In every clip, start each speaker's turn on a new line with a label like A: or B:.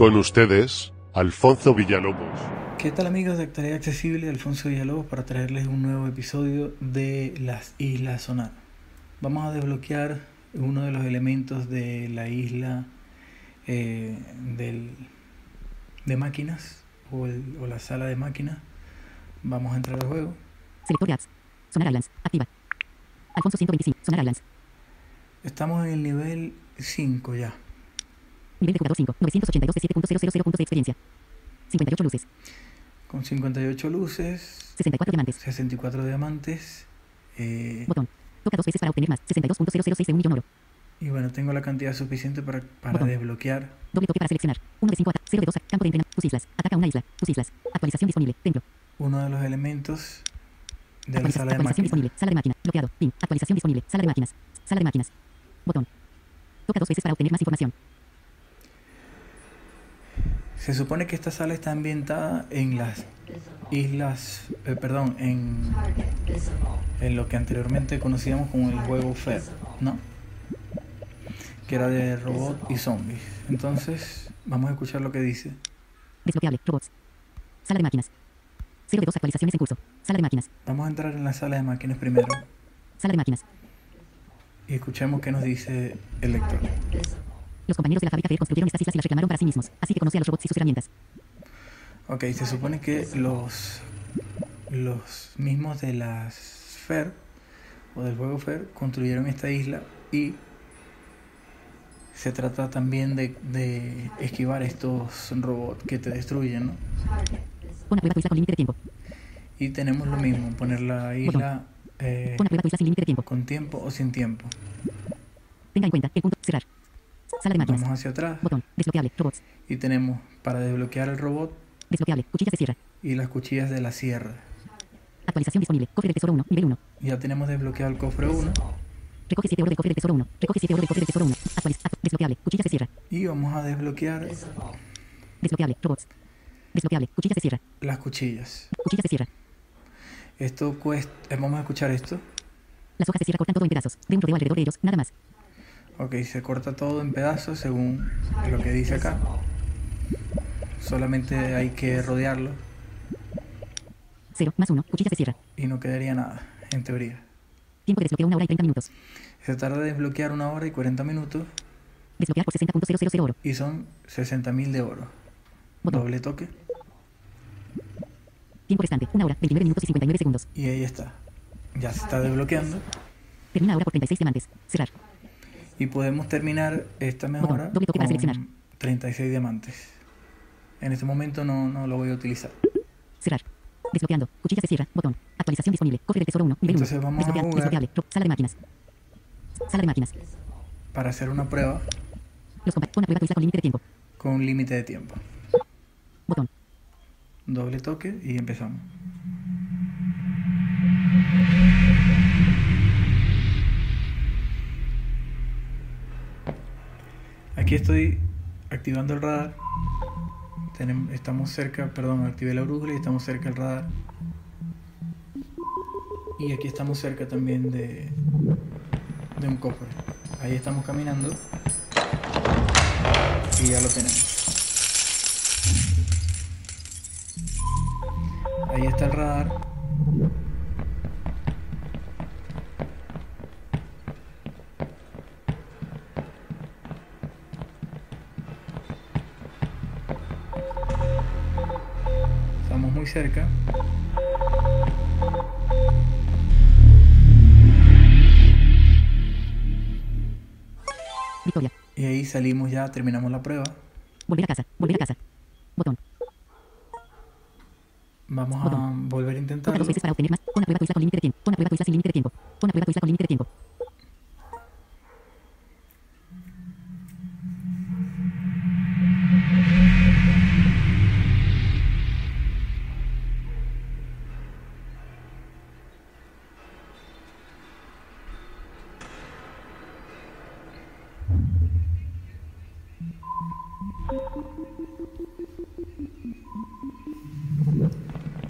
A: Con ustedes, Alfonso Villalobos.
B: ¿Qué tal amigos de Actualidad Accesible? Alfonso Villalobos para traerles un nuevo episodio de las Islas Sonar. Vamos a desbloquear uno de los elementos de la isla eh, del, de máquinas o, el- o la sala de máquinas. Vamos a entrar al juego.
C: Selector de apps. Sonar Islands. Activa. Alfonso 125. Sonar Islands.
B: Estamos en el nivel 5 ya.
C: Nivel de jugador 5. 982 de 7.000 puntos de experiencia. 58 luces.
B: Con 58 luces,
C: 64 diamantes.
B: 64 diamantes. eh,
C: Botón. Toca dos veces para obtener más. 62.006 de un millón oro.
B: y bueno, tengo la cantidad suficiente para, para
C: Botón.
B: desbloquear.
C: Doble toque para seleccionar. 1 de 5 ataca. 0 de 2 Campo de entrenamiento. Tus islas. Ataca una isla. Tus islas. Actualización disponible. Templo.
B: uno de los elementos de la sala de
C: actualización
B: máquinas.
C: disponible. Sala de máquina. Bloqueado. Pin. Actualización disponible. Sala de máquinas. Sala de máquinas. Botón. Toca dos veces para obtener más información.
B: Se supone que esta sala está ambientada en las islas, eh, perdón, en, en lo que anteriormente conocíamos como el juego Fed, ¿no? Que era de robot y zombies. Entonces, vamos a escuchar lo que dice.
C: Desbloqueable. Robots. Sala de máquinas. 0 de 2 actualizaciones en curso. Sala de máquinas.
B: Vamos a entrar en la sala de máquinas primero
C: Sala de máquinas.
B: y escuchemos qué nos dice el lector.
C: Los compañeros de la fábrica Fair construyeron estas islas y las reclamaron para sí mismos. Así que conoce a los robots y sus herramientas.
B: Ok, se supone que los, los mismos de las Fer o del juego Fer construyeron esta isla y se trata también de, de esquivar estos robots que te destruyen, ¿no?
C: Pon a prueba tu isla con límite de tiempo.
B: Y tenemos lo mismo, poner la isla eh,
C: Pon a prueba tu isla sin límite de tiempo.
B: con tiempo o sin tiempo.
C: Tenga en cuenta el punto cerrar. Sala de máquinas.
B: Vamos hacia atrás
C: Botón. Desbloqueable. Robots.
B: y tenemos para desbloquear el robot
C: Desbloqueable. Cuchillas de sierra.
B: y las cuchillas de la sierra.
C: Actualización disponible. Cofre del tesoro 1. Nivel 1.
B: Ya tenemos desbloqueado el cofre 1
C: Recoge 7 oro del cofre del tesoro 1. Recoge 7 oro del cofre del tesoro 1. Actualiz. act- Desbloqueable. Cuchillas de sierra.
B: y vamos a desbloquear
C: Desbloqueable. Robots. Desbloqueable. Cuchillas de sierra.
B: las cuchillas.
C: Cuchillas de sierra.
B: Esto cuesta. eh, Vamos a escuchar esto.
C: Las hojas de sierra cortan todo en pedazos. De un rodeo alrededor de ellos. Nada más.
B: Ok, se corta todo en pedazos según lo que dice acá. Solamente hay que rodearlo
C: 0 más 1. Cuchillas de sierra.
B: y no quedaría nada, en teoría.
C: Tiempo de desbloqueo 1 hora y 30 minutos.
B: Se tarda de desbloquear una hora y 40 minutos
C: Desbloquear por 60.000 oro.
B: y son 60.000 de oro.
C: Botón.
B: Doble toque
C: Tiempo restante. 1 hora, 29 minutos y 59 segundos.
B: y ahí está. Ya se está desbloqueando
C: Termina ahora por 36 diamantes. Cerrar.
B: Y podemos terminar esta mejora con 36 diamantes. En este momento no, no lo voy a utilizar.
C: Cerrar. Desbloqueando. Cuchillas de sierra. Botón. Actualización disponible. Cofre del tesoro 1. Nivel 1.
B: Entonces vamos a jugar.
C: Desbloqueable. Sala de máquinas. Sala de máquinas.
B: Para hacer una prueba
C: Los compa- Pon a prueba con límite de tiempo.
B: con límite de tiempo.
C: Botón.
B: Doble toque y empezamos. Aquí estoy activando el radar. Estamos cerca, perdón, activé la brújula y estamos cerca del radar. Y aquí estamos cerca también de, de un cofre. Ahí estamos caminando. Y ya lo tenemos. Ahí está el radar. Estamos muy cerca.
C: Victoria.
B: Y ahí salimos ya, terminamos la prueba.
C: Volver a casa. Volver a casa. Botón.
B: Vamos a
C: Botón.
B: volver a intentarlo.
C: dos veces para obtener más. Pon a prueba tu isla con límite de tiempo. Pon a prueba tu isla sin límite de tiempo. Pon a prueba tu isla con límite de tiempo.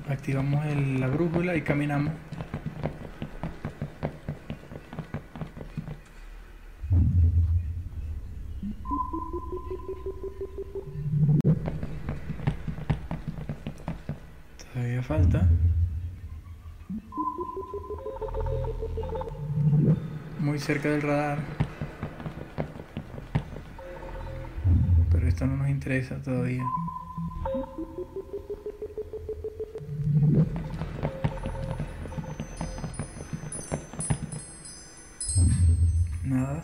B: Activamos el, la brújula y caminamos. Todavía falta. Muy cerca del radar. Interesa todavía. Nada.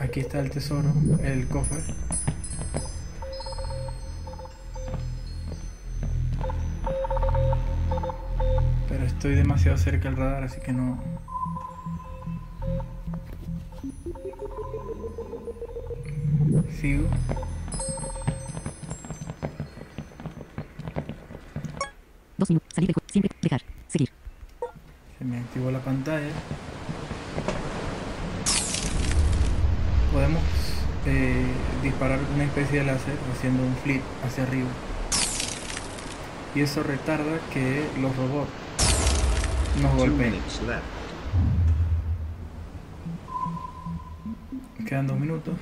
B: Aquí está el tesoro, el cofre. Pero estoy demasiado cerca del radar, así que no... Sigo.
C: Dos minutos. Salir juego. Siempre. Dejar. Seguir.
B: Se me activó la pantalla. Podemos eh, disparar una especie de láser haciendo un flip hacia arriba. Y eso retarda que los robots nos golpeen. Quedan dos minutos.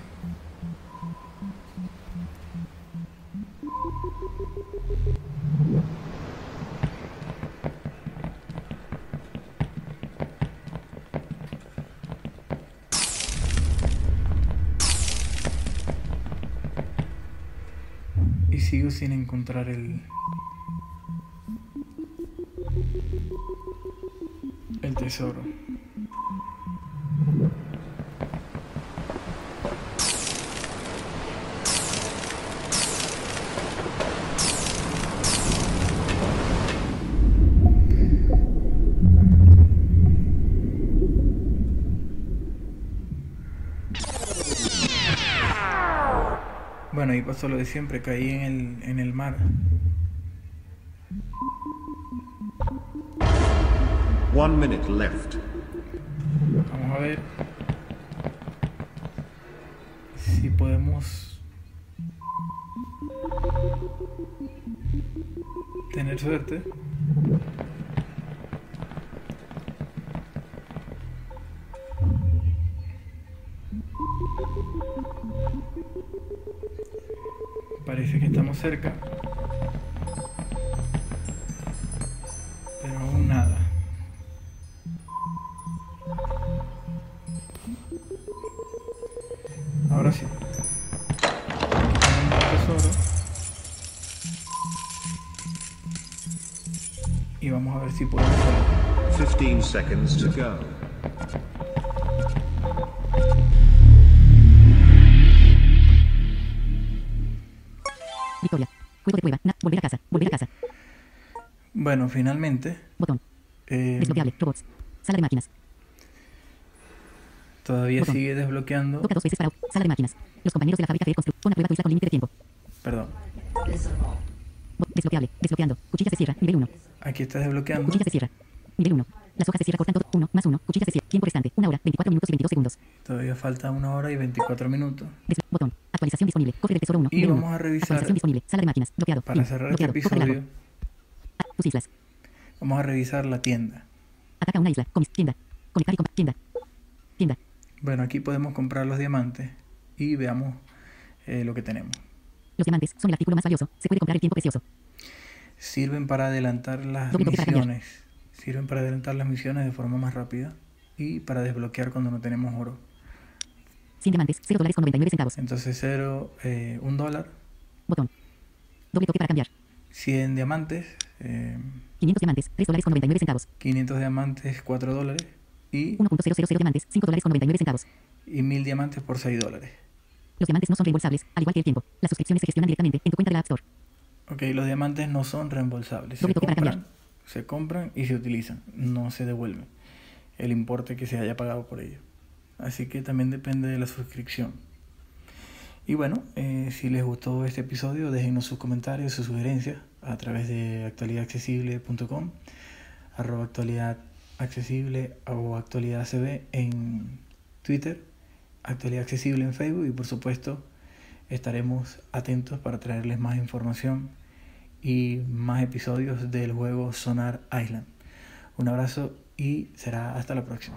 B: Sigo sin encontrar el... El tesoro. Bueno, y pasó lo de siempre, caí en el, en el mar.
D: One minute left.
B: Vamos a ver si podemos tener suerte. Parece que estamos cerca. Pero aún nada. Ahora sí. Tesoro. Y vamos a ver si podemos salir.
D: 15 seconds to go.
C: De prueba. Na- volver a casa. Volver a casa.
B: Bueno, finalmente.
C: Botón.
B: eh,
C: Desbloqueable. Robots. Sala de máquinas.
B: todavía
C: Botón.
B: sigue desbloqueando.
C: Toca dos veces para. Sala de máquinas. Los compañeros de la fábrica. Pon a prueba tu isla con límite de tiempo.
B: Perdón.
C: Desbloqueable. Desbloqueando. Cuchilla se cierra. Nivel 1.
B: Aquí está desbloqueando.
C: Cuchilla se cierra. Nivel 1. Las hojas se cierran cortan todo. 1 más 1. Cuchilla se cierra. Tiempo restante. 1 hora, 24 minutos y 22 segundos.
B: Todavía falta una hora y 24 minutos.
C: Botón. Actualización disponible. Cofre del tesoro 1.
B: Y vamos
C: 1.
B: a revisar-
C: Actualización disponible. Sala de máquinas. Bloqueado.
B: Para cerrar este
C: Bloqueado. De
B: episodio,
C: largo. Ah, tus islas.
B: vamos a revisar la tienda.
C: Ataca una isla. Comis. Tienda. Conectar y Tienda. Tienda.
B: Bueno, aquí podemos comprar los diamantes y veamos eh, lo que tenemos.
C: Los diamantes son el artículo más valioso. Se puede comprar el tiempo precioso.
B: Sirven para adelantar las
C: Doble para
B: misiones. Sirven para adelantar las misiones de forma más rápida y para desbloquear cuando no tenemos oro.
C: 100 diamantes. 0 dólares con 99 centavos.
B: Entonces cero, eh, un dólar,
C: Botón. Doble toque para cambiar.
B: 100 diamantes, eh,
C: 500 diamantes. 3 dólares con 99 centavos.
B: 500 diamantes, 4 dólares y,
C: 1.000 diamantes. 5 dólares con 99 centavos.
B: y 1000 diamantes por 6 dólares.
C: Los diamantes no son reembolsables, al igual que el tiempo. Las suscripciones se gestionan directamente en tu cuenta de la App Store.
B: Ok, los diamantes no son reembolsables. Se
C: Doble toque para
B: compran,
C: cambiar.
B: se compran y se utilizan. No se devuelven el importe que se haya pagado por ello. Así que también depende de la suscripción. Y bueno, eh, si les gustó este episodio, déjenos sus comentarios, sus sugerencias a través de actualidadaccesible.com, arroba actualidad accesible o actualidad CB en Twitter, actualidad accesible en Facebook y por supuesto estaremos atentos para traerles más información y más episodios del juego Sonar Island. Un abrazo y será hasta la próxima.